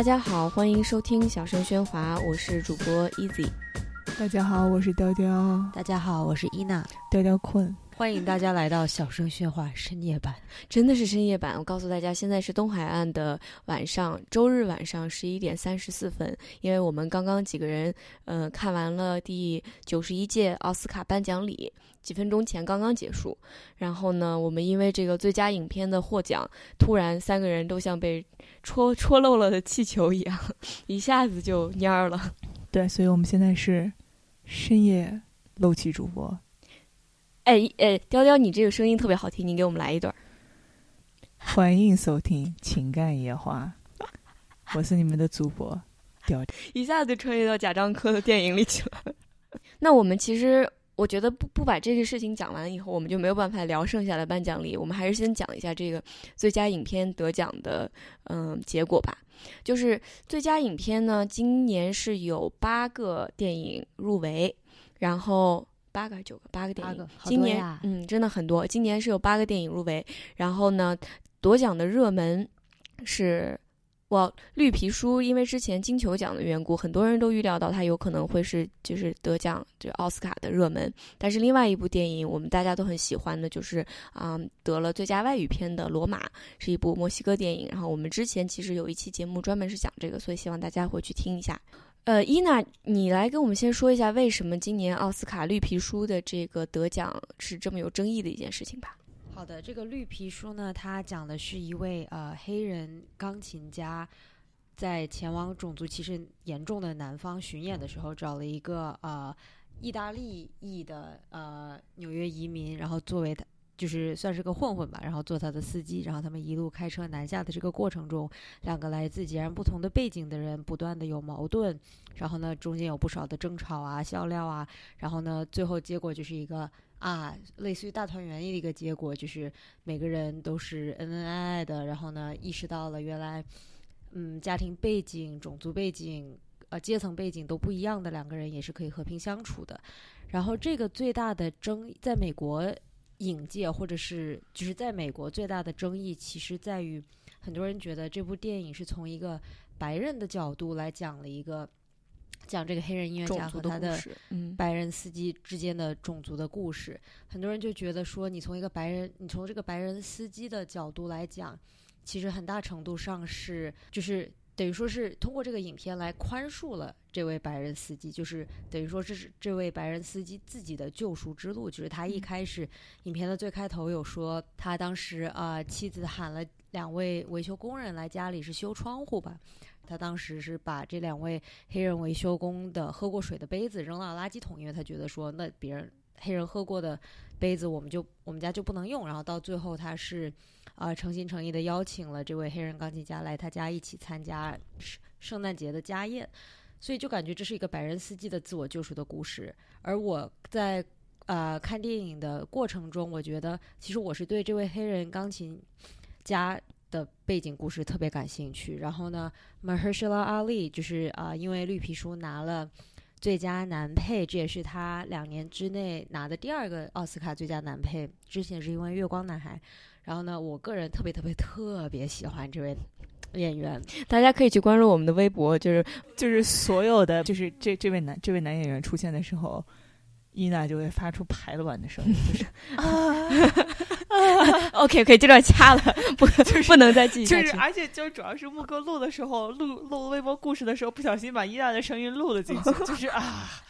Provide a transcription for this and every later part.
大家好，欢迎收听小声喧哗，我是主播 Easy。大家好，我是雕雕。大家好，我是伊娜。雕雕困，欢迎大家来到小声喧哗深夜版。真的是深夜版，我告诉大家，现在是东海岸的晚上，周日晚上十一点三十四分。因为我们刚刚几个人，呃，看完了第九十一届奥斯卡颁奖礼，几分钟前刚刚结束。然后呢，我们因为这个最佳影片的获奖，突然三个人都像被戳戳漏了的气球一样，一下子就蔫儿了。对，所以我们现在是深夜漏气主播。哎哎，雕雕，你这个声音特别好听，你给我们来一段。欢迎收听《情感野话》，我是你们的主播雕雕。一下子穿越到贾樟柯的电影里去了。那我们其实，我觉得不不把这个事情讲完以后，我们就没有办法聊剩下的颁奖礼。我们还是先讲一下这个最佳影片得奖的嗯结果吧。就是最佳影片呢，今年是有八个电影入围，然后八个还是九个？八个电影。今年嗯，真的很多。今年是有八个电影入围，然后呢，夺奖的热门是。哇，绿皮书因为之前金球奖的缘故，很多人都预料到它有可能会是就是得奖就奥斯卡的热门。但是另外一部电影我们大家都很喜欢的，就是啊得了最佳外语片的《罗马》，是一部墨西哥电影。然后我们之前其实有一期节目专门是讲这个，所以希望大家回去听一下。呃，伊娜，你来跟我们先说一下为什么今年奥斯卡绿皮书的这个得奖是这么有争议的一件事情吧。好的，这个绿皮书呢，它讲的是一位呃黑人钢琴家，在前往种族歧视严重的南方巡演的时候，找了一个呃意大利裔的呃纽约移民，然后作为他就是算是个混混吧，然后做他的司机，然后他们一路开车南下的这个过程中，两个来自截然不同的背景的人不断的有矛盾，然后呢中间有不少的争吵啊、笑料啊，然后呢最后结果就是一个。啊，类似于大团圆的一个结果，就是每个人都是恩恩爱爱的，然后呢，意识到了原来，嗯，家庭背景、种族背景、呃，阶层背景都不一样的两个人也是可以和平相处的。然后这个最大的争，在美国影界或者是就是在美国最大的争议，其实在于很多人觉得这部电影是从一个白人的角度来讲了一个。讲这个黑人音乐家和他的白人司机之间的种族的故事，很多人就觉得说，你从一个白人，你从这个白人司机的角度来讲，其实很大程度上是就是等于说是通过这个影片来宽恕了这位白人司机，就是等于说这是这位白人司机自己的救赎之路。就是他一开始影片的最开头有说，他当时啊妻子喊了两位维修工人来家里是修窗户吧。他当时是把这两位黑人维修工的喝过水的杯子扔到垃圾桶，因为他觉得说，那别人黑人喝过的杯子，我们就我们家就不能用。然后到最后，他是啊诚心诚意的邀请了这位黑人钢琴家来他家一起参加圣圣诞节的家宴，所以就感觉这是一个白人司机的自我救赎的故事。而我在啊看电影的过程中，我觉得其实我是对这位黑人钢琴家。的背景故事特别感兴趣，然后呢，Mahershala Ali 就是啊，因为绿皮书拿了最佳男配，这也是他两年之内拿的第二个奥斯卡最佳男配，之前是因为《月光男孩》。然后呢，我个人特别特别特别喜欢这位演员，大家可以去关注我们的微博，就是就是所有的 就是这这位男这位男演员出现的时候。伊娜就会发出排卵的声音，就是 啊，OK，OK，这段掐了，不就是不能再继续就是，而且就主要是木哥录的时候，录录微博故事的时候，不小心把伊娜的声音录了进去，就是啊。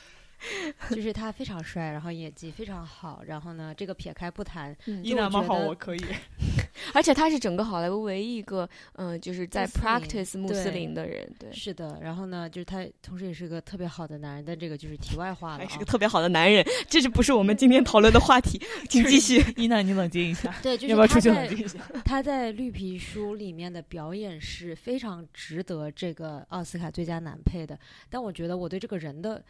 就是他非常帅，然后演技非常好，然后呢，这个撇开不谈，伊娜蛮好，我可以。而且他是整个好莱坞唯一一个，嗯，就是在 practice 穆斯林的人，对，是的。然后呢，就是他同时也是个特别好的男人，但这个就是题外话了。是个特别好的男人，这是不是我们今天讨论的话题？请继续，伊娜，你冷静一下。对，就是要不要出去冷静一下？他在绿皮书里面的表演是非常值得这个奥斯卡最佳男配的，但我觉得我对这个人的。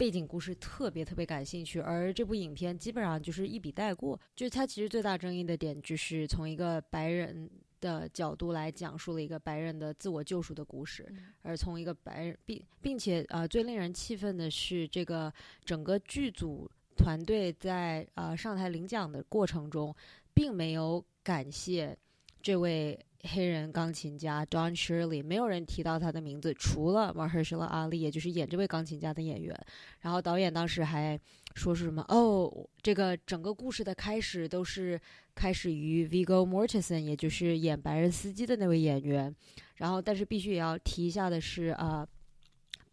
背景故事特别特别感兴趣，而这部影片基本上就是一笔带过。就是它其实最大争议的点，就是从一个白人的角度来讲述了一个白人的自我救赎的故事，而从一个白人并并且呃最令人气愤的是，这个整个剧组团队在呃上台领奖的过程中，并没有感谢这位黑人钢琴家 Don Shirley，没有人提到他的名字，除了 Mahershala Ali，也就是演这位钢琴家的演员。然后导演当时还说是什么？哦，这个整个故事的开始都是开始于 Viggo Mortensen，也就是演白人司机的那位演员。然后，但是必须也要提一下的是，啊，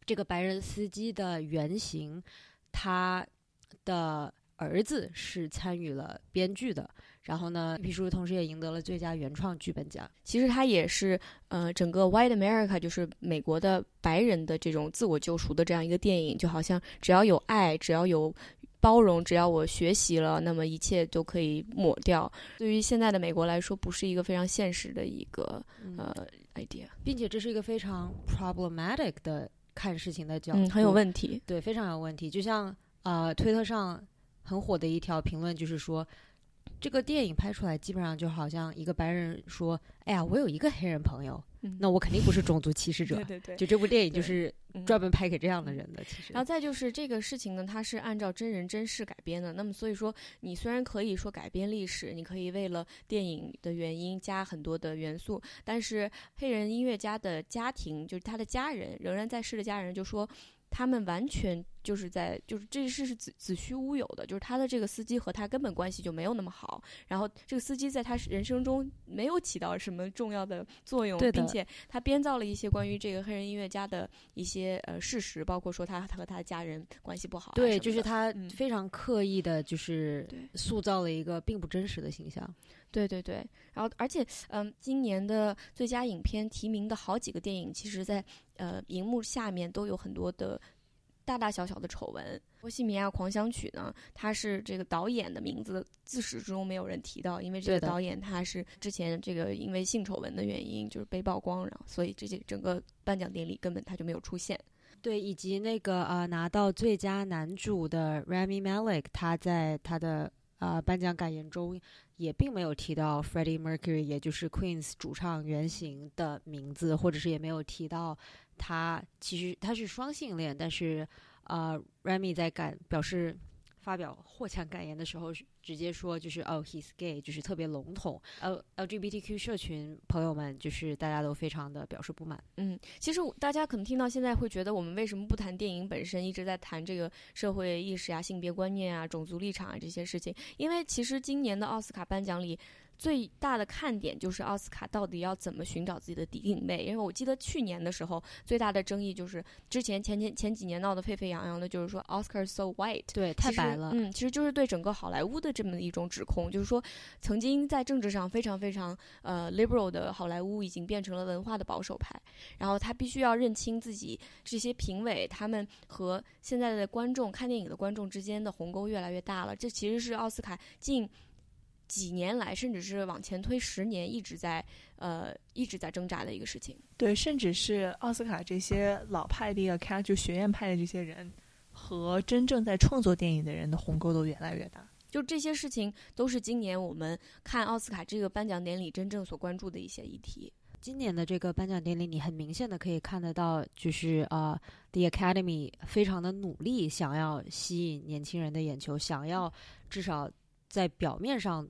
这个白人司机的原型，他的儿子是参与了编剧的。然后呢，皮书同时也赢得了最佳原创剧本奖。其实他也是，呃，整个 White America 就是美国的白人的这种自我救赎的这样一个电影，就好像只要有爱，只要有包容，只要我学习了，那么一切都可以抹掉。对于现在的美国来说，不是一个非常现实的一个呃 idea，并且这是一个非常 problematic 的看事情的角度，嗯，很有问题，对，非常有问题。就像呃，推特上很火的一条评论就是说。这个电影拍出来，基本上就好像一个白人说：“哎呀，我有一个黑人朋友，那我肯定不是种族歧视者。”对对对，就这部电影就是专门拍给这样的人的。其实，然后再就是这个事情呢，它是按照真人真事改编的。那么所以说，你虽然可以说改编历史，你可以为了电影的原因加很多的元素，但是黑人音乐家的家庭，就是他的家人仍然在世的家人，就说。他们完全就是在，就是这事是子子虚乌有的，就是他的这个司机和他根本关系就没有那么好，然后这个司机在他人生中没有起到什么重要的作用，并且他编造了一些关于这个黑人音乐家的一些呃事实，包括说他他和他的家人关系不好，对，就是他非常刻意的，就是塑造了一个并不真实的形象，对对对，然后而且嗯，今年的最佳影片提名的好几个电影，其实在。呃，荧幕下面都有很多的大大小小的丑闻。《波西米亚狂想曲》呢，它是这个导演的名字自始至终没有人提到，因为这个导演他是之前这个因为性丑闻的原因就是被曝光，然后所以这些整个颁奖典礼根本他就没有出现。对，以及那个呃拿到最佳男主的 Rami Malek，他在他的呃颁奖感言中。也并没有提到 Freddie Mercury，也就是 Queen's 主唱原型的名字，或者是也没有提到他其实他是双性恋，但是呃，Rami 在感表示。发表获奖感言的时候，直接说就是哦，he's gay，就是特别笼统。呃 LGBTQ 社群朋友们，就是大家都非常的表示不满。嗯，其实大家可能听到现在会觉得，我们为什么不谈电影本身，一直在谈这个社会意识啊、性别观念啊、种族立场啊这些事情？因为其实今年的奥斯卡颁奖礼。最大的看点就是奥斯卡到底要怎么寻找自己的定位？因为我记得去年的时候，最大的争议就是之前前前前几年闹得沸沸扬扬的，就是说 Oscar so white，对，太白了。嗯，其实就是对整个好莱坞的这么一种指控，就是说曾经在政治上非常非常呃 liberal 的好莱坞，已经变成了文化的保守派。然后他必须要认清自己这些评委他们和现在的观众看电影的观众之间的鸿沟越来越大了。这其实是奥斯卡近。几年来，甚至是往前推十年，一直在呃一直在挣扎的一个事情。对，甚至是奥斯卡这些老派的看就学院派的这些人，和真正在创作电影的人的鸿沟都越来越大。就这些事情，都是今年我们看奥斯卡这个颁奖典礼真正所关注的一些议题。今年的这个颁奖典礼，你很明显的可以看得到，就是呃，The Academy 非常的努力，想要吸引年轻人的眼球，想要至少在表面上。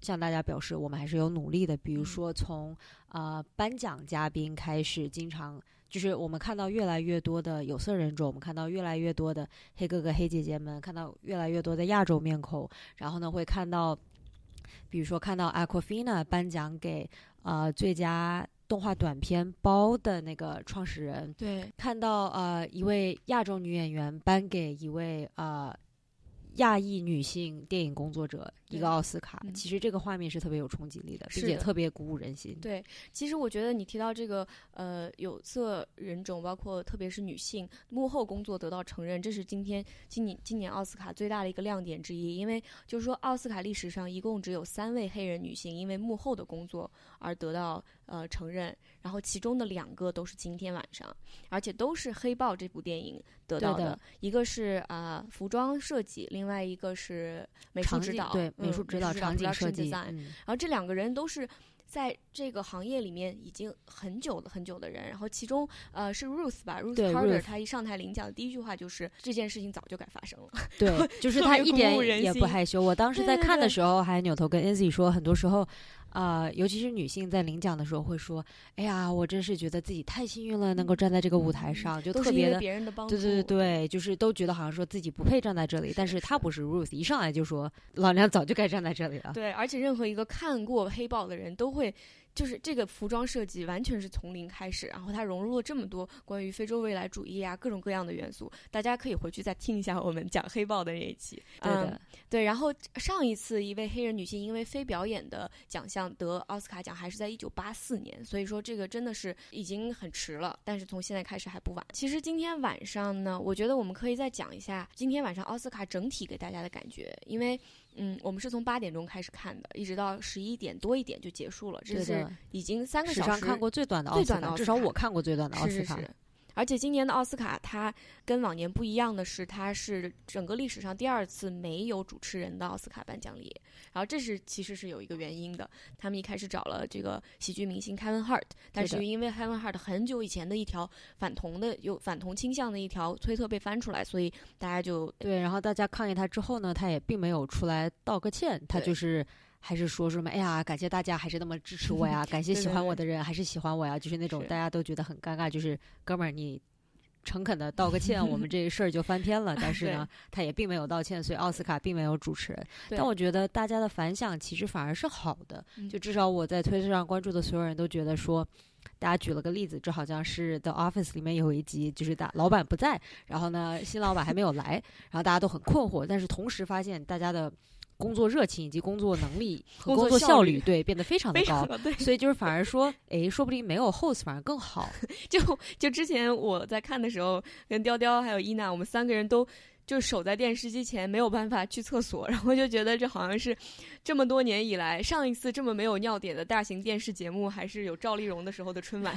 向大家表示，我们还是有努力的。比如说，从啊颁奖嘉宾开始，经常就是我们看到越来越多的有色人种，我们看到越来越多的黑哥哥、黑姐姐们，看到越来越多的亚洲面孔。然后呢，会看到，比如说看到 Aquafina 颁奖给啊最佳动画短片包的那个创始人，对，看到呃一位亚洲女演员颁给一位啊。亚裔女性电影工作者一个奥斯卡，其实这个画面是特别有冲击力的，并且特别鼓舞人心。对，其实我觉得你提到这个呃有色人种，包括特别是女性幕后工作得到承认，这是今天今年今年奥斯卡最大的一个亮点之一。因为就是说奥斯卡历史上一共只有三位黑人女性因为幕后的工作而得到呃承认，然后其中的两个都是今天晚上，而且都是《黑豹》这部电影得到的，一个是啊服装设计，另另外一个是美术指导，对美术指导、场景设计。然后这两个人都是在这个行业里面已经很久了很久的人。然后其中呃是 Ruth 吧，Ruth Carter，他一上台领奖的第一句话就是这件事情早就该发生了。对，就是他一点也不害羞。我当时在看的时候还扭头跟 Enzy 说，很多时候呃，尤其是女性在领奖的时候会说：“哎呀，我真是觉得自己太幸运了，能够站在这个舞台上，就特别的。”别人的帮助。对对对对，就是都觉得好像说自己不配站在这里，但是她不是 Ruth，一上来就说老娘早就该站在这里了。对，而且任何一个看过黑豹的人都会，就是这个服装设计完全是从零开始，然后它融入了这么多关于非洲未来主义啊各种各样的元素，大家可以回去再听一下我们讲黑豹的那一期。对的，嗯对，然后上一次一位黑人女性因为非表演的奖项得奥斯卡奖，还是在一九八四年，所以说这个真的是已经很迟了，但是从现在开始还不晚。其实今天晚上呢，我觉得我们可以再讲一下今天晚上奥斯卡整体给大家的感觉，因为。嗯，我们是从八点钟开始看的，一直到十一点多一点就结束了，这是，已经三个史小时。上看过最短的奥最斯卡，至少我看过最短的奥斯卡。是是是。而且今年的奥斯卡，它跟往年不一样的是，它是整个历史上第二次没有主持人的奥斯卡颁奖礼。然后这是其实是有一个原因的，他们一开始找了这个喜剧明星 Kevin Hart，但是因为 Kevin Hart 很久以前的一条反同的有反同倾向的一条推特被翻出来，所以大家就对，然后大家抗议他之后呢，他也并没有出来道个歉，他就是还是说什么，哎呀，感谢大家还是那么支持我呀，感谢喜欢我的人还是喜欢我呀，就是那种大家都觉得很尴尬，就是哥们儿你。诚恳的道个歉，我们 这事儿就翻篇了。但是呢，他也并没有道歉，所以奥斯卡并没有主持人。但我觉得大家的反响其实反而是好的，嗯就至少我在推特上关注的所有人都觉得说，大家举了个例子，这好像是《The Office》里面有一集，就是大老板不在，然后呢新老板还没有来，然后大家都很困惑，但是同时发现大家的工作热情以及工作能力和工工作效率对变得非常的高。所以就是反而说，哎，说不定没有 host 反而更好。就就之前我在看的时候，跟雕雕还有伊娜，我们三个人都就守在电视机前，没有办法去厕所，然后就觉得这好像是这么多年以来上一次这么没有尿点的大型电视节目，还是有赵丽蓉的时候的春晚，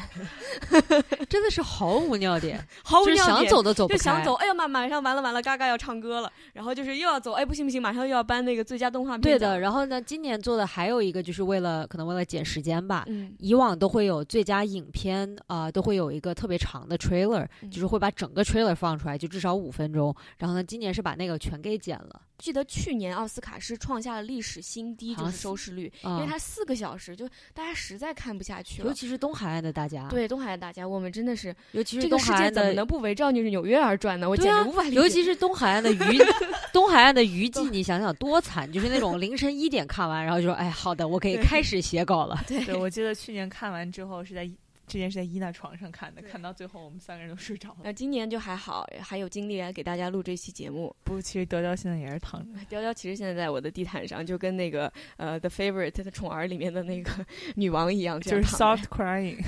真的是毫无尿点，毫无就是想尿点。走都走不开。就想走，哎呀妈，马上完了完了，嘎嘎要唱歌了，然后就是又要走，哎不行不行，马上又要颁那个最佳动画片对的，然后呢，今年做的还有一个，就是为了可能为了减时间吧。嗯，以往都会有最佳影片啊、都会有一个特别长的 trailer，、嗯就是会把整个 trailer 放出来，就至少五分钟。然后呢，今年是把那个全给剪了，记得去年奥斯卡是创下了历史新低，就是收视率，啊、因为它四个小时，就大家实在看不下去了。尤其是东海岸的大家，，对东海岸大家，我们真的是尤其是这个东海岸的世界怎么能不围绕着纽约而转呢？我简直无法理解。尤其是东海岸的娱 东海岸的娱记，你想想多惨，就是那种凌晨一点看完，然后就说，哎，好的，我可以开始写稿了。对，我记得去年看完之后是在之前是在伊娜床上看的，看到最后我们三个人都睡着了。那今年就还好，还有精力来给大家录这期节目。不，其实德雕现在也是躺着。雕雕其实现在在我的地毯上，就跟那个呃《The Favorite》的宠儿里面的那个 女王一样，就是 soft crying，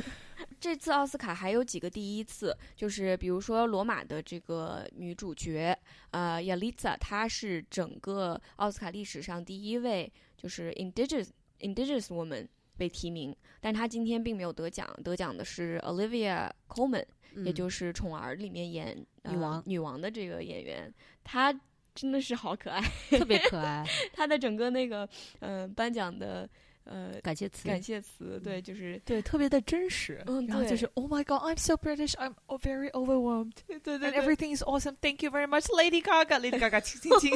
这次奥斯卡还有几个第一次，就是比如说罗马的这个女主角，呃，Yalitza，她是整个奥斯卡历史上第一位就是 indigenous indigenous woman 被提名，但她今天并没有得奖，得奖的是 Olivia Colman，、也嗯就是《宠儿》里面演、呃、女王女王的这个演员，她真的是好可爱，特别可爱，她的整个那个呃颁奖的呃感谢词。感谢词，对，就是对，特别的真实。嗯然后就是 Oh my God, I'm so British, I'm very overwhelmed, 对对 everything is awesome. Thank you very much, Lady Gaga. Lady Gaga，亲亲亲。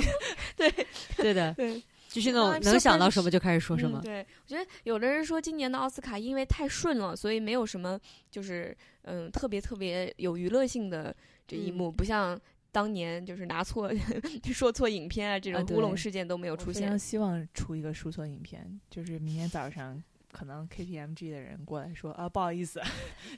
对对的，对。就是那种能想到什么就开始说什么。嗯。对，我觉得有的人说今年的奥斯卡因为太顺了，所以没有什么就是嗯特别特别有娱乐性的这一嗯幕，不像当年就是拿错 说错影片啊这种啊乌龙事件都没有出现我非常。希望出一个说错影片，就是明天早上可能 KPMG 的人过来说啊，不好意思，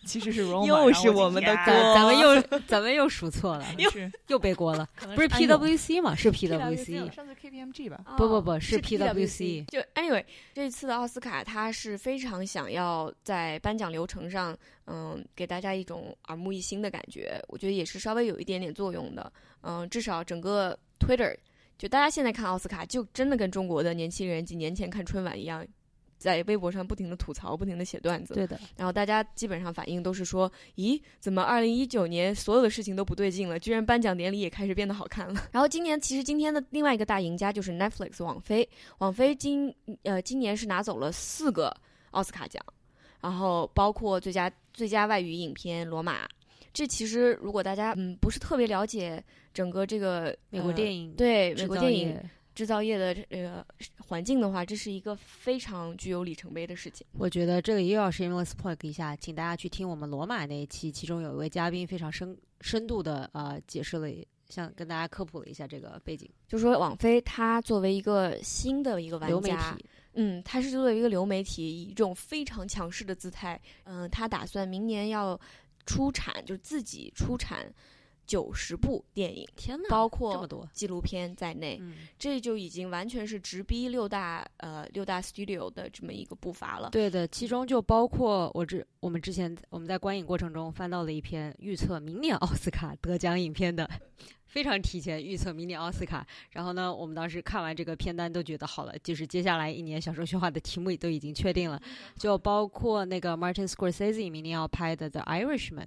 其实是 Roma，又是我们的呀锅咱咱们又 咱们又数错了，又是 又背锅了。不是 PWC 吗？是没 PWC。上次 KPMG 吧？不不哦不是 PWC。就 anyway，这次的奥斯卡他是非常想要在颁奖流程上，嗯，给大家一种耳目一新的感觉。我觉得也是稍微有一点点作用的。嗯，至少整个 Twitter，就大家现在看奥斯卡，就真的跟中国的年轻人几年前看春晚一样。在微博上不停的吐槽，不停的写段子，对的，然后大家基本上反应都是说：“咦，怎么二零一九年所有的事情都不对劲了？居然颁奖典礼也开始变得好看了。”然后今年其实今天的另外一个大赢家就是 Netflix 网飞，网飞今呃今年是拿走了四个奥斯卡奖，然后包括最佳最佳外语影片《罗马》。这其实如果大家嗯不是特别了解整个这个美国呃电影对美国电影业制造业的这个环境的话，这是一个非常具有里程碑的事情。我觉得这个又要 shameless plug 一下，请大家去听我们罗马那一期，其中有一位嘉宾非常深深度的呃解释了，像跟大家科普了一下这个背景。就说网飞它作为一个新的一个玩流媒家，体，嗯，它是作为一个流媒体，以一种非常强势的姿态，嗯，它打算明年要出产，就是自己出产九十部电影，天呐，包这么括多，纪录片在内，嗯，这就已经完全是直逼六大呃六大 studio 的这么一个步伐了。对的，其中就包括我之我们之前我们在观影过程中翻到了一篇预测明年奥斯卡得奖影片的。非常提前预测明年奥斯卡，然后呢，我们当时看完这个片单都觉得好了，就是接下来一年小说学化的题目也都已经确定了，就包括那个 Martin Scorsese 明年要拍的《The Irishman》，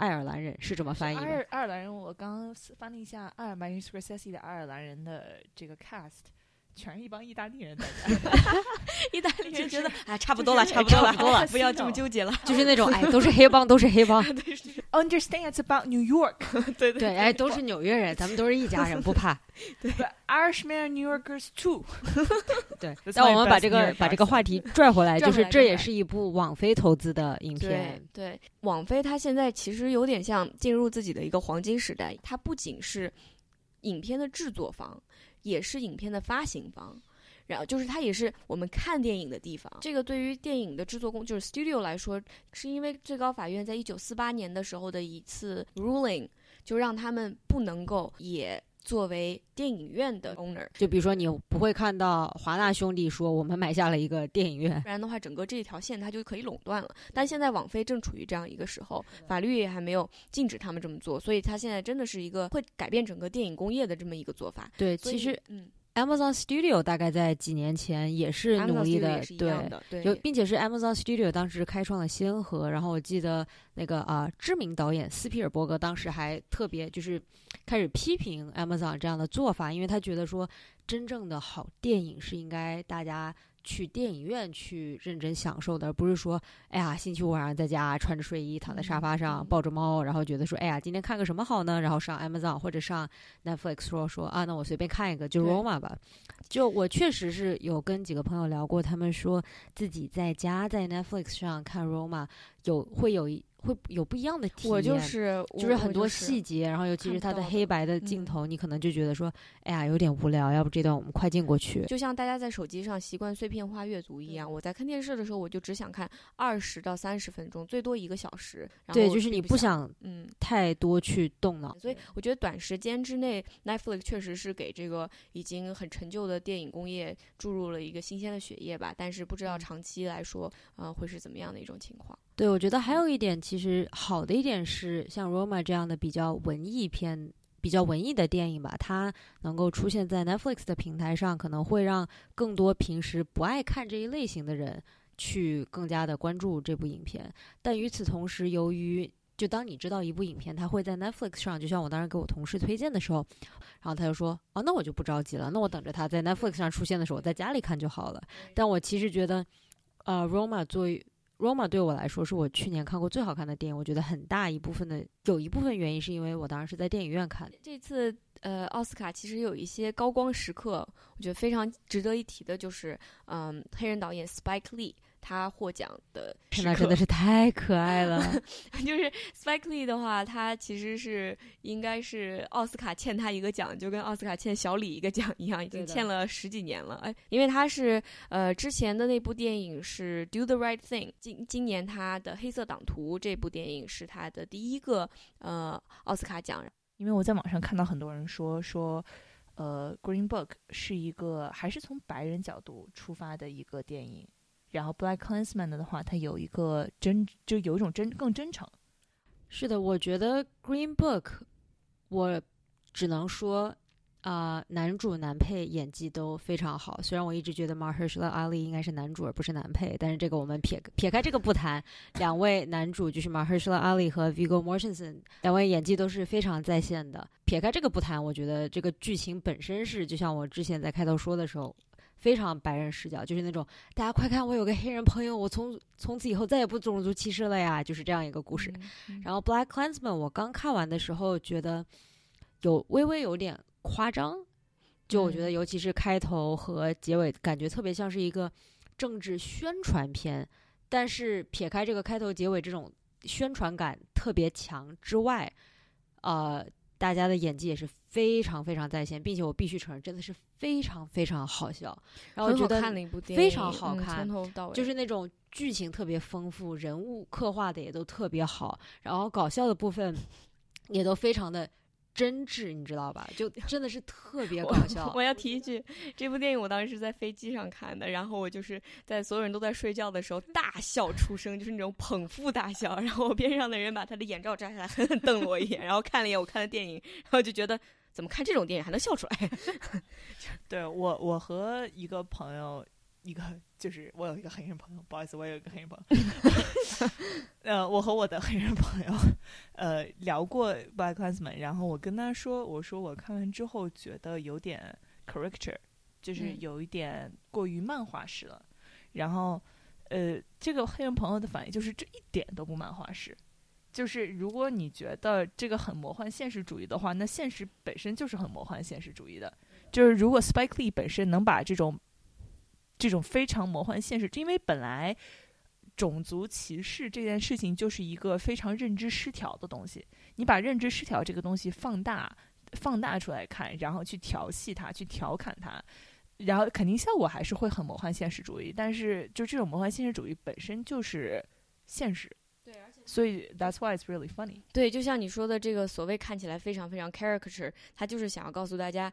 爱尔兰人是这么翻译的？爱尔爱尔兰人，我刚刚翻了一下爱尔兰 Scorsese 的爱尔兰人的这个 cast，全是一帮意大利人在 意大利人觉得 就是啊，差不多了，差不多了，差不多了不要这么纠结了。就是那种哎，都是黑帮，都是黑帮，Understand it's about New York, 对对，哎，都是纽约人，咱们都是一家人，不怕。but Irishmen New Yorkers too。对但我们把这个把这个话题拽回来，就是这也是一部网飞投资的影片。对，网飞它现在其实有点像进入自己的一个黄金时代，它不仅是影片的制作方，也是影片的发行方。然后就是它也是我们看电影的地方。这个对于电影的制作工就是 studio 来说，是因为最高法院在一九四八年的时候的一次 ruling，就让他们不能够也作为电影院的 owner，就比如说，你不会看到华纳兄弟说我们买下了一个电影院，不然的话，整个这一条线它就可以垄断了。但现在网飞正处于这样一个时候，法律也还没有禁止他们这么做，所以它现在真的是一个会改变整个电影工业的这么一个做法。对，其实嗯，Amazon Studio 大概在几年前也是努力的对样，的，对，有，并且是 Amazon Studio 当时开创了先河。然后我记得那个啊、知名导演斯皮尔伯格当时还特别就是开始批评 Amazon 这样的做法，因为他觉得说，真正的好电影是应该大家去电影院去认真享受的，而不是说，哎呀，星期五晚上在家穿着睡衣躺在沙发上嗯抱着猫，然后觉得说，哎呀，今天看个什么好呢？然后上 Amazon 或者上 Netflix 说说啊，那我随便看一个，就 Roma 吧。就我确实是有跟几个朋友聊过，他们说自己在家在 Netflix 上看 Roma 有会有一会有不一样的体验。我就是就是很多细细节，然后尤其是它的的黑白的嗯镜头，你可能就觉得说，哎呀，有点无聊，要不这段我们快进过去。就像大家在手机上习惯碎片化阅读一样，我在看电视的时候，我就只想看二十到三十分钟，最多一个小时。然对，后就是你不想，嗯，太多去动脑。所以我觉得短时间之内，Netflix 确实是给这个已经很陈旧的电影工业注入了一个新鲜的血液吧。但是不知道嗯长期来说，呃，会是怎么样的一种情况。对，我觉得还有一点，其实好的一点是，像 Roma 这样的比较文艺片、比较文艺的电影吧，它能够出现在 Netflix 的平台上，可能会让更多平时不爱看这一类型的人去更加的关注这部影片。但与此同时，由于就当你知道一部影片它会在 Netflix 上，就像我当时给我同事推荐的时候，然后他就说：“哦，那我就不着急了，那我等着它在 Netflix 上出现的时候，我在家里看就好了。”但我其实觉得，呃，Roma 作为 Roma 对我来说是我去年看过最好看的电影，我觉得很大一部分的有一部分原因是因为我当时是在电影院看的。这次呃，奥斯卡其实有一些高光时刻，我觉得非常值得一提的，就是嗯，黑人导演 Spike Lee 他获奖的 时刻，那真的是太可爱了。就是 Spike Lee 的话，他其实是应该是奥斯卡欠他一个奖，就跟奥斯卡欠小李一个奖一样，已经欠了十几年了。哎，因为他是呃之前的那部电影是《Do the Right Thing》，今今年他的《黑色党徒》这部电影是他的第一个呃奥斯卡奖。因为我在网上看到很多人说说，呃，《Green Book》是一个还是从白人角度出发的一个电影，然后《Black Klansman》的话，它有一个真，就有一种真更真诚。是的，我觉得《Green Book》，我只能说，啊、男主男配演技都非常好。虽然我一直觉得 Mahershala Ali 应该是男主而不是男配，但是这个我们撇撇开这个不谈，两位男主就是 Mahershala Ali 和 Viggo Mortensen 两位演技都是非常在线的。撇开这个不谈，我觉得这个剧情本身是，就像我之前在开头说的时候。非常白人视角，就是那种大家快看，我有个黑人朋友，我从从此以后再也不种族歧视了呀，就是这样一个故事。嗯然后《Black Klansman》我刚看完的时候觉得有微微有点夸张，就我觉嗯得尤其是开头和结尾，感觉特别像是一个政治宣传片。但是撇开这个开头结尾这种宣传感特别强之外，呃，大家的演技也是非常非常在线，并且我必须承认，真的是非常非常好笑。然后觉得看的一部电影，非常好嗯看从头到尾就是那种剧情特别丰富，人物刻画的也都特别好，然后搞笑的部分也都非常的真挚，你知道吧？就真的是特别搞笑我。要提一句，这部电影我当时是在飞机上看的，然后我就是在所有人都在睡觉的时候大笑出声，就是那种捧腹大笑。然后我边上的人把他的眼罩摘下来，狠狠瞪了我一眼，然后看了一眼我看的电影，然后就觉得怎么看这种电影还能笑出来？对我，我和一个朋友，一个就是我有一个黑人朋友，不好意思，我有一个黑人朋友，呃，我和我的黑人朋友，呃，聊过《Black Klansman》，然后我跟他说，我说我看完之后觉得有点 caricature，就是嗯有一点过于漫画式了，然后，呃，这个黑人朋友的反应就是这一点都不漫画式。就是如果你觉得这个很魔幻现实主义的话，那现实本身就是很魔幻现实主义的。就是如果 Spike Lee 本身能把这种这种非常魔幻现实，因为本来种族歧视这件事情就是一个非常认知失调的东西，你把认知失调这个东西放大放大出来看，然后去调戏它，去调侃它。然后肯定效果还是会很魔幻现实主义，但是就这种魔幻现实主义本身就是现实，所以 that's why it's really funny。对，就像你说的，这个所谓看起来非常非常 caricature，他就是想要告诉大家，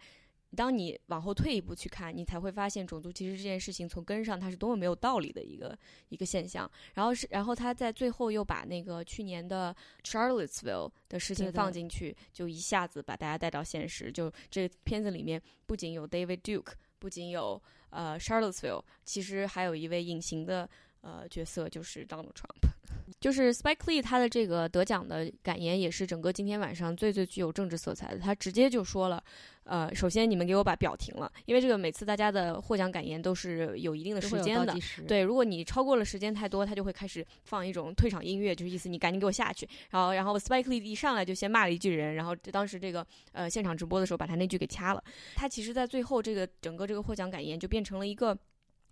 当你往后退一步去看，你才会发现种族歧视这件事情从根上它是多么没有道理的一个一个现象。然后是，然后他在最后又把那个去年的 Charlottesville 的事情放进去，就一下子把大家带到现实。就这片子里面不仅有 David Duke，不仅有呃 Charlottesville，其实还有一位隐形的呃角色，就是 Donald Trump。就是 Spike Lee 他的这个得奖的感言，也是整个今天晚上最最具有政治色彩的。他直接就说了，呃，首先你们给我把表停了，因为这个每次大家的获奖感言都是有一定的时间的对，如果你超过了时间太多，他就会开始放一种退场音乐，就是意思你赶紧给我下去。然后，然后 Spike Lee 一上来就先骂了一句人，然后当时这个呃现场直播的时候把他那句给掐了。他其实在最后这个整个这个获奖感言就变成了一个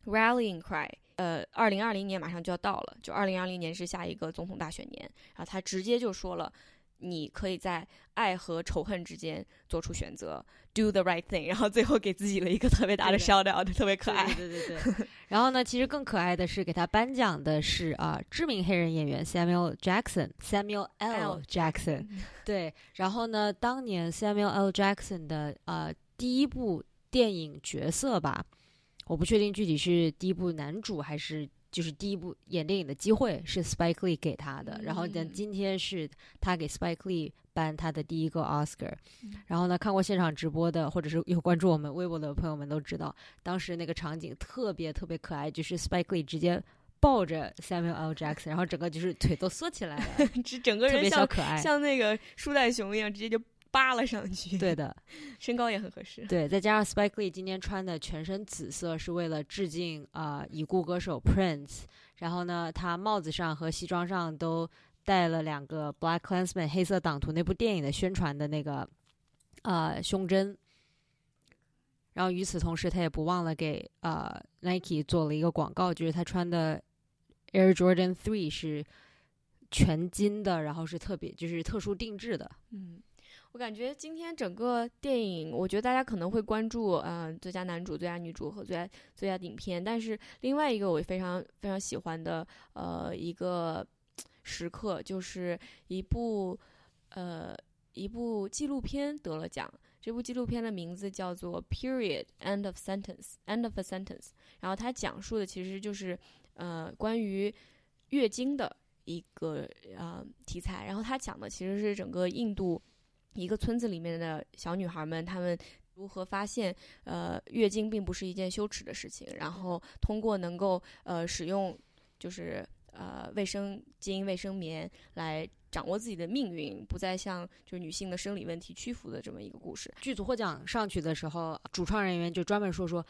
rallying cry。呃，二零二零年马上就要到了，就二零二零年是下一个总统大选年，然后他直接就说了。你可以在爱和仇恨之间做出选择，do the right thing，然后最后给自己了一个特别大的 shout out，特别可爱。对对对对。然后呢，其实更可爱的是给他颁奖的是啊、知名黑人演员 Samuel Jackson，Samuel. L. Jackson。对，然后呢，当年 Samuel L. Jackson 的呃第一部电影角色吧，我不确定具体是第一部男主还是。就是第一部演电影的机会是 Spike Lee 给他的，然后呢，嗯今天是他给 Spike Lee 颁他的第一个 Oscar，、嗯然后呢，看过现场直播的或者是有关注我们微博的朋友们都知道，当时那个场景特别特别可爱，就是 Spike Lee 直接抱着 Samuel L. Jackson，然后整个就是腿都缩起来了，这整个人像别小可爱。像那个树袋熊一样，直接就扒了上去。对的，身高也很合适。对，再加上 Spike Lee 今天穿的全身紫色，是为了致敬啊、呃已故歌手 Prince。然后呢，他帽子上和西装上都带了两个 Black Klansman 黑色党徒那部电影的宣传的那个呃胸针。然后与此同时，他也不忘了给呃 Nike 做了一个广告，就是他穿的 Air Jordan Three 是全金的，然后是特别就是特殊定制的。嗯，我感觉今天整个电影，我觉得大家可能会关注，呃，最佳男主、最佳女主和最佳最佳影片。但是另外一个我非常非常喜欢的，呃，一个时刻就是一部呃一部纪录片得了奖。这部纪录片的名字叫做《Period End of Sentence》，End of a Sentence。然后它讲述的其实就是呃关于月经的一个呃题材。然后它讲的其实是整个印度一个村子里面的小女孩们，她们如何发现呃月经并不是一件羞耻的事情，然后通过能够呃使用就是呃卫生巾、卫生棉来掌握自己的命运，不再向就是女性的生理问题屈服的这么一个故事。剧组获奖上去的时候，主创人员就专门说说，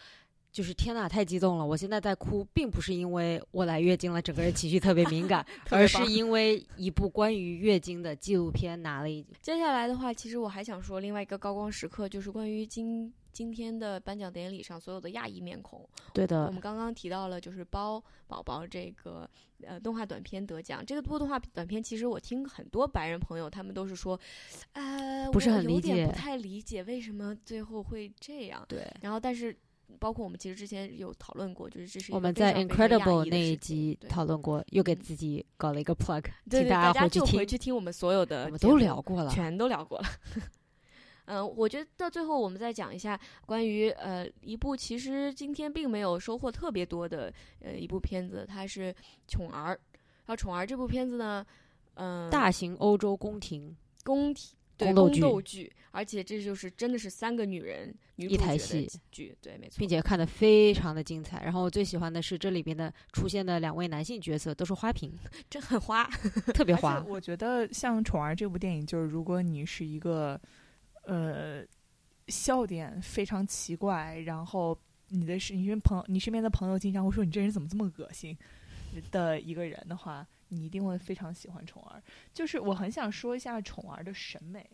就是天呐，太激动了！我现在在哭，并不是因为我来月经了，整个人情绪特别敏感，而是因为一部关于月经的纪录片拿了一。接下来的话，其实我还想说另外一个高光时刻，就是关于今今天的颁奖典礼上所有的亚裔面孔。对的我们，刚刚提到了，就是包宝宝这个呃动画短片得奖。这个部动画短片，其实我听很多白人朋友，他们都是说，呃，不是很理解有点不太理解为什么最后会这样。对。然后，但是包括我们其实之前有讨论过，就是这是我们在 Incredible 那一集讨论过，又给嗯自己搞了一个 plug，对对，请大家回去听。就回去听我们所有的我们都聊过了，全都聊过了。嗯、我觉得到最后我们再讲一下关于呃一部其实今天并没有收获特别多的呃一部片子，它是《宠儿》。然后《宠儿》这部片子呢，嗯、大型欧洲宫廷宫体对宫斗剧斗剧，而且这就是真的是三个女人女一台戏剧，对，没错，并且看得非常的精彩。然后我最喜欢的是这里边的出现的两位男性角色都是花瓶，这很花。特别花。我觉得像《宠儿》这部电影，就是如果你是一个呃笑点非常奇怪，然后你的是你身朋你身边的朋友经常会说你这人怎么这么恶心的一个人的话，你一定会非常喜欢《宠儿》。就是我很想说一下《宠儿》的审美，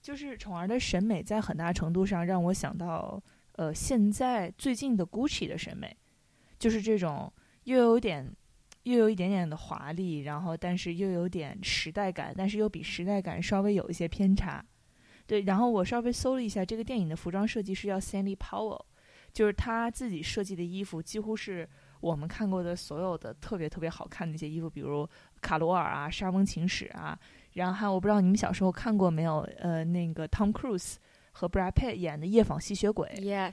就是《宠儿》的审美在很大程度上让我想到呃现在最近的 Gucci 的审美，就是这种又有点。又有一点点的华丽，然后但是又有点时代感，但是又比时代感稍微有一些偏差。对，然后我稍微搜了一下，这个电影的服装设计师叫 Sandy Powell，就是他自己设计的衣服几乎是我们看过的所有的特别特别好看的一些衣服，比如卡罗尔啊、沙翁情史啊，然后还有我不知道你们小时候看过没有，呃，那个 Tom Cruise 和 Brad Pitt 演的《夜访吸血鬼》Yes，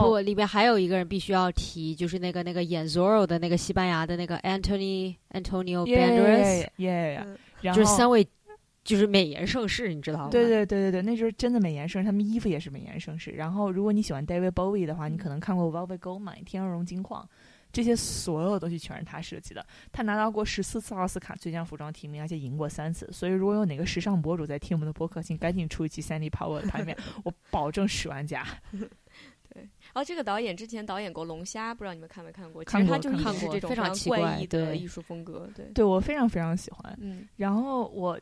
不，里边还有一个人必须要提，就是那个那个演 Zorro 的那个西班牙的那个 Anthony Antonio Banderas，耶耶，嗯然后就是三位就是美颜盛世，你知道吗？对对对对对，那时候真的美颜盛世，他们衣服也是美颜盛世。然后，如果你喜欢 David Bowie 的话，你可能看过 Velvet Goldmine 天鹅绒金矿，这些所有东西全是他设计的。他拿到过十四次奥斯卡最佳服装提名，而且赢过三次。所以，如果有哪个时尚博主在听我们的播客，请赶紧出一期 Sandy Powell 的盘面，我保证十万加。对然后这个导演之前导演过《龙虾》，不知道你们看没看过？其实他就过看过一直是这种非常常奇怪异的艺术风格，对，对我非常非常喜欢。嗯然后我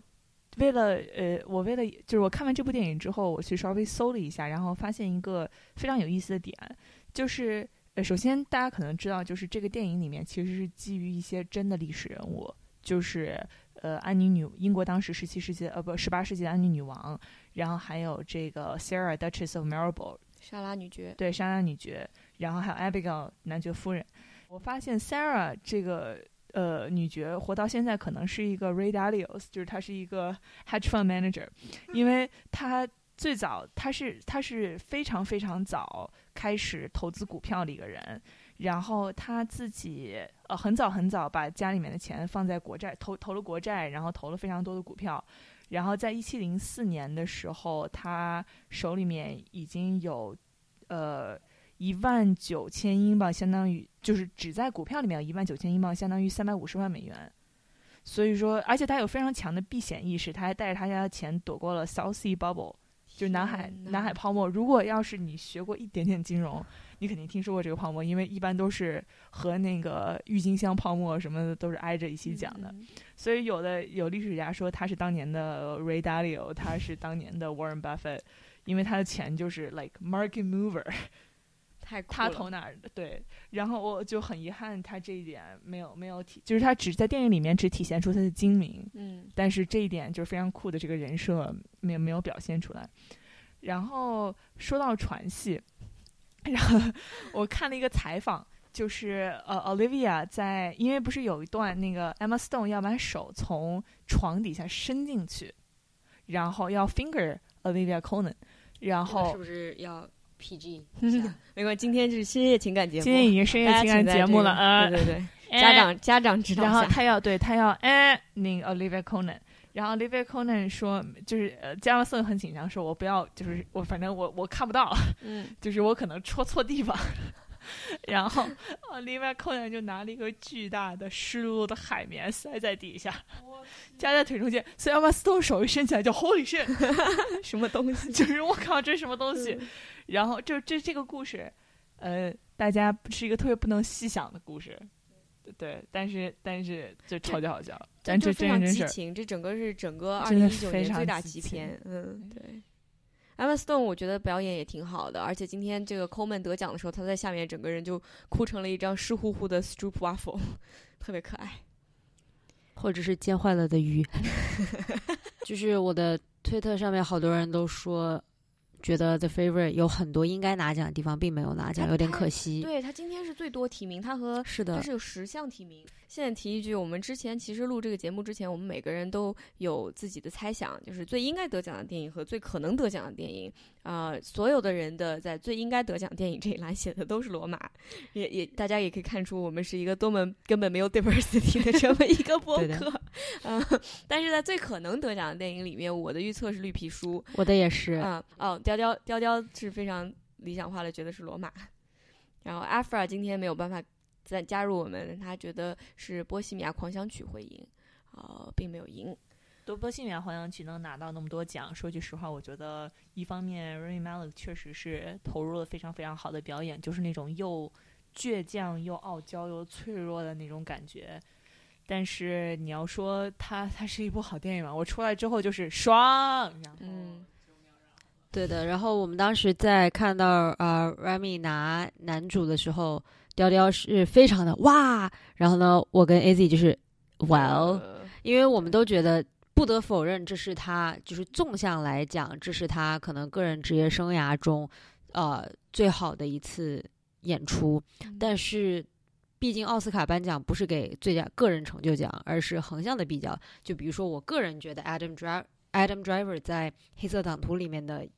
为了呃，我为了就是我看完这部电影之后，我去稍微搜了一下，然后发现一个非常有意思的点，就是呃，首先大家可能知道，就是这个电影里面其实是基于一些真的历史人物，就是呃安妮女英国当时十七世纪呃不十八世纪的安妮女王，然后还有这个 Sarah Duchess of Marlborough 莎拉女爵，对莎拉女爵，然后还有 Abigail 男爵夫人。我发现 Sarah 这个呃女爵活到现在可能是一个 Ray Dalio，就是她是一个 hedge fund manager，因为她最早她是她是非常非常早开始投资股票的一个人，然后她自己呃很早很早把家里面的钱放在国债投投了国债，然后投了非常多的股票。然后在一七零四年的时候，他手里面已经有，呃，一万九千英镑，相当于就是只在股票里面有一万九千英镑，相当于三百五十万美元。所以说，而且他有非常强的避险意识，他还带着他家的钱躲过了 South Sea Bubble，就是南海南海泡沫。如果要是你学过一点点金融，你肯定听说过这个泡沫，因为一般都是和那个郁金香泡沫什么的都是挨着一起讲的。嗯所以有的有历史家说他是当年的 Ray Dalio，他是当年的 Warren Buffett，因为他的钱就是 like market mover，太酷他了投哪儿的对。然后我就很遗憾他这一点没有没有体，就是他只在电影里面只体现出他的精明，嗯但是这一点就是非常酷的这个人设没有没有表现出来。然后说到传戏，然后我看了一个采访，就是呃，Olivia 在因为不是有一段那个 Emma Stone 要把手从床底下伸进去，然后要 finger Olivia Conan，然后是不是要 PG 没关系，今天是深夜情感节目，今天已经深夜情感节目了，这个呃，对对对，哎家长家长知道，然后他要对他要哎那个 Olivia Conan，然后 Olivia Conan 说就是呃加马森很紧张，说我不要就是我反正我我看不到，嗯，就是我可能戳错地方。然后 Olivia Conan 就拿了一个巨大的湿漉漉的海绵塞在底下，夹在腿中间，所以 Emma Stone 手一伸起来就 Holy shit，什么东西？就是我靠这是什么东西？然后这这这个故事，呃，大家是一个特别不能细想的故事，对，但是但是就超级好笑，但这就非常真人真事儿。激情，这整个是整个二零一九年最大激情极片，嗯，对。Emma Stone 我觉得表演也挺好的，而且今天这个 Coleman 得奖的时候，他在下面整个人就哭成了一张湿乎乎的 Stroop Waffle，特别可爱。或者是煎坏了的鱼。就是我的推特上面好多人都说，觉得 The Favorite 有很多应该拿奖的地方，并没有拿奖，有点可惜。对他今天是最多提名，他和是的他是，有十项提名。现在提一句，我们之前其实录这个节目之前，我们每个人都有自己的猜想，就是最应该得奖的电影和最可能得奖的电影。啊、所有的人的在最应该得奖电影这一栏写的都是罗马，也也大家也可以看出我们是一个多么根本没有 diversity 的这么一个播客。嗯、但是在最可能得奖的电影里面，我的预测是绿皮书。我的也是。嗯，哦，雕雕雕雕是非常理想化的，觉得是罗马。然后 Afra 今天没有办法再加入我们，他觉得是《波西米亚狂想曲》会赢，呃，并没有赢。多波西米亚狂想曲能拿到那么多奖，说句实话，我觉得一方面 Rami Malek 确实是投入了非常非常好的表演，就是那种又倔强又傲娇又脆弱的那种感觉。但是你要说它它是一部好电影嘛，我出来之后就是爽，然后嗯，对的，然后我们当时在看到呃 Rami 拿男主的时候，雕雕是非常的哇，然后呢，我跟 AZ 就是 well，呃因为我们都觉得不得否认，这是他就是纵向来讲，这是他可能个人职业生涯中呃最好的一次演出，但是。毕竟奥斯卡颁奖不是给最佳个人成就奖，而是横向的比较。就比如说，我个人觉得 Adam Driver Adam Driver 在《黑色党徒》里面的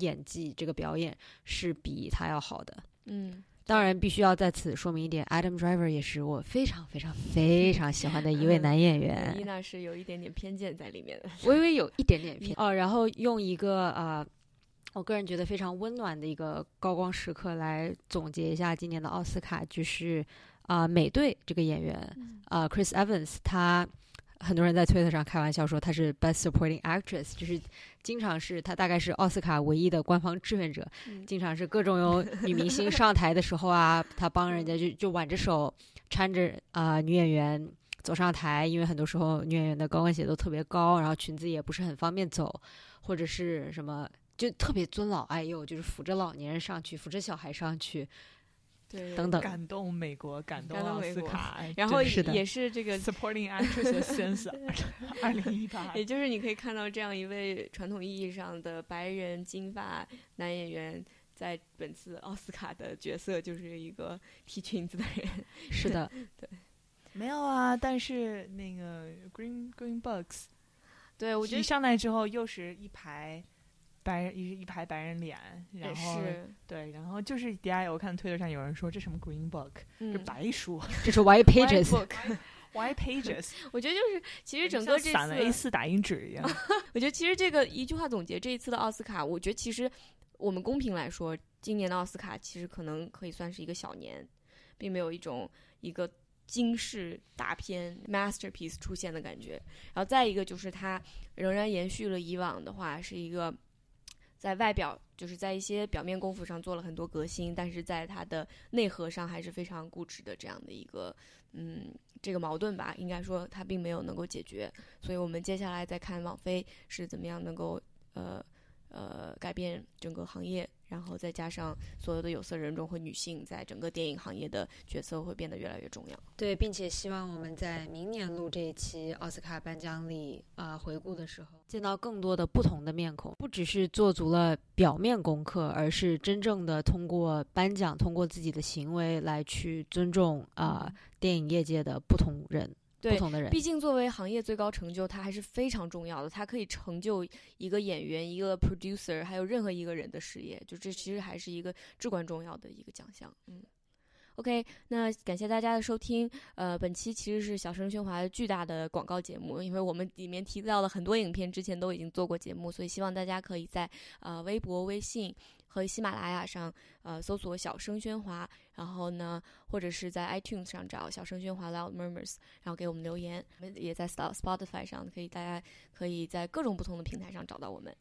演技，这个表演是比他要好的。嗯，当然，必须要在此说明一点，Adam Driver 也是我非常非常 非常喜欢的一位男演员。伊娜是有一点点偏见在里面的。微微有一点点 偏哦，然后用一个呃，我个人觉得非常温暖的一个高光时刻来总结一下今年的奥斯卡，就是啊、美队这个演员啊、Chris Evans，他很多人在推特上开玩笑说她是 Best Supporting Actress，就是经常是她大概是奥斯卡唯一的官方志愿者，嗯。经常是各种有女明星上台的时候啊，她帮人家就就挽着手搀着啊、女演员走上台，因为很多时候女演员的高跟鞋都特别高，然后裙子也不是很方便走，或者是什么就特别尊老爱幼，就是扶着老年人上去，扶着小孩上去对，等等。感动美国，感动奥斯卡，哎然后也是这个 Supporting Actress Sense 二零一八，也就是你可以看到这样一位传统意义上的白人金发男演员，在本次奥斯卡的角色就是一个踢裙子的人。是的，对。没有啊，但是那个 Green Green Books 对，我觉得一上来之后又是一排白人一一排白人脸，然后是，对，然后就是底下我看推特上有人说这什么 Green Book，这嗯白书 这是 White Pages，White book Pages，我觉得就是，其实整个这像散了 A 次，四打印纸一样。我觉得其实这个一句话总结这一次的奥斯卡，我觉得其实我们公平来说，今年的奥斯卡其实可能可以算是一个小年，并没有一种一个惊世大片 masterpiece 出现的感觉。然后再一个就是它仍然延续了以往的话，是一个在外表就是在一些表面功夫上做了很多革新，但是在它的内核上还是非常固执的这样的一个嗯这个矛盾吧，应该说它并没有能够解决。所以我们接下来再看网飞是怎么样能够呃呃改变整个行业，然后再加上所有的有色人种和女性在整个电影行业的角色会变得越来越重要。对，并且希望我们在明年录这一期奥斯卡颁奖礼啊、呃回顾的时候，见到更多的不同的面孔，不只是做足了表面功课，而是真正的通过颁奖，通过自己的行为来去尊重啊、电影业界的不同人，不对，同的人。毕竟作为行业最高成就，它还是非常重要的。它可以成就一个演员、一个 producer，还有任何一个人的事业。就这其实还是一个至关重要的一个奖项。嗯。OK，那感谢大家的收听。呃，本期其实是小声喧哗的巨大的广告节目，因为我们里面提到了很多影片，之前都已经做过节目，所以希望大家可以在呃微博、微信和喜马拉雅上呃搜索“小声喧哗”，然后呢，或者是在 iTunes 上找“小声喧哗 Loud Murmurs”。然后给我们留言。我们也在 Sp- Spotify 上，可以大家可以在各种不同的平台上找到我们。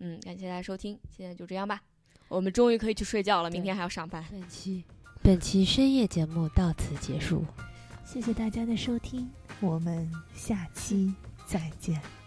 嗯，感谢大家收听，现在就这样吧。我们终于可以去睡觉了，明天还要上班。本期本期深夜节目到此结束。谢谢大家的收听，我们下期再见。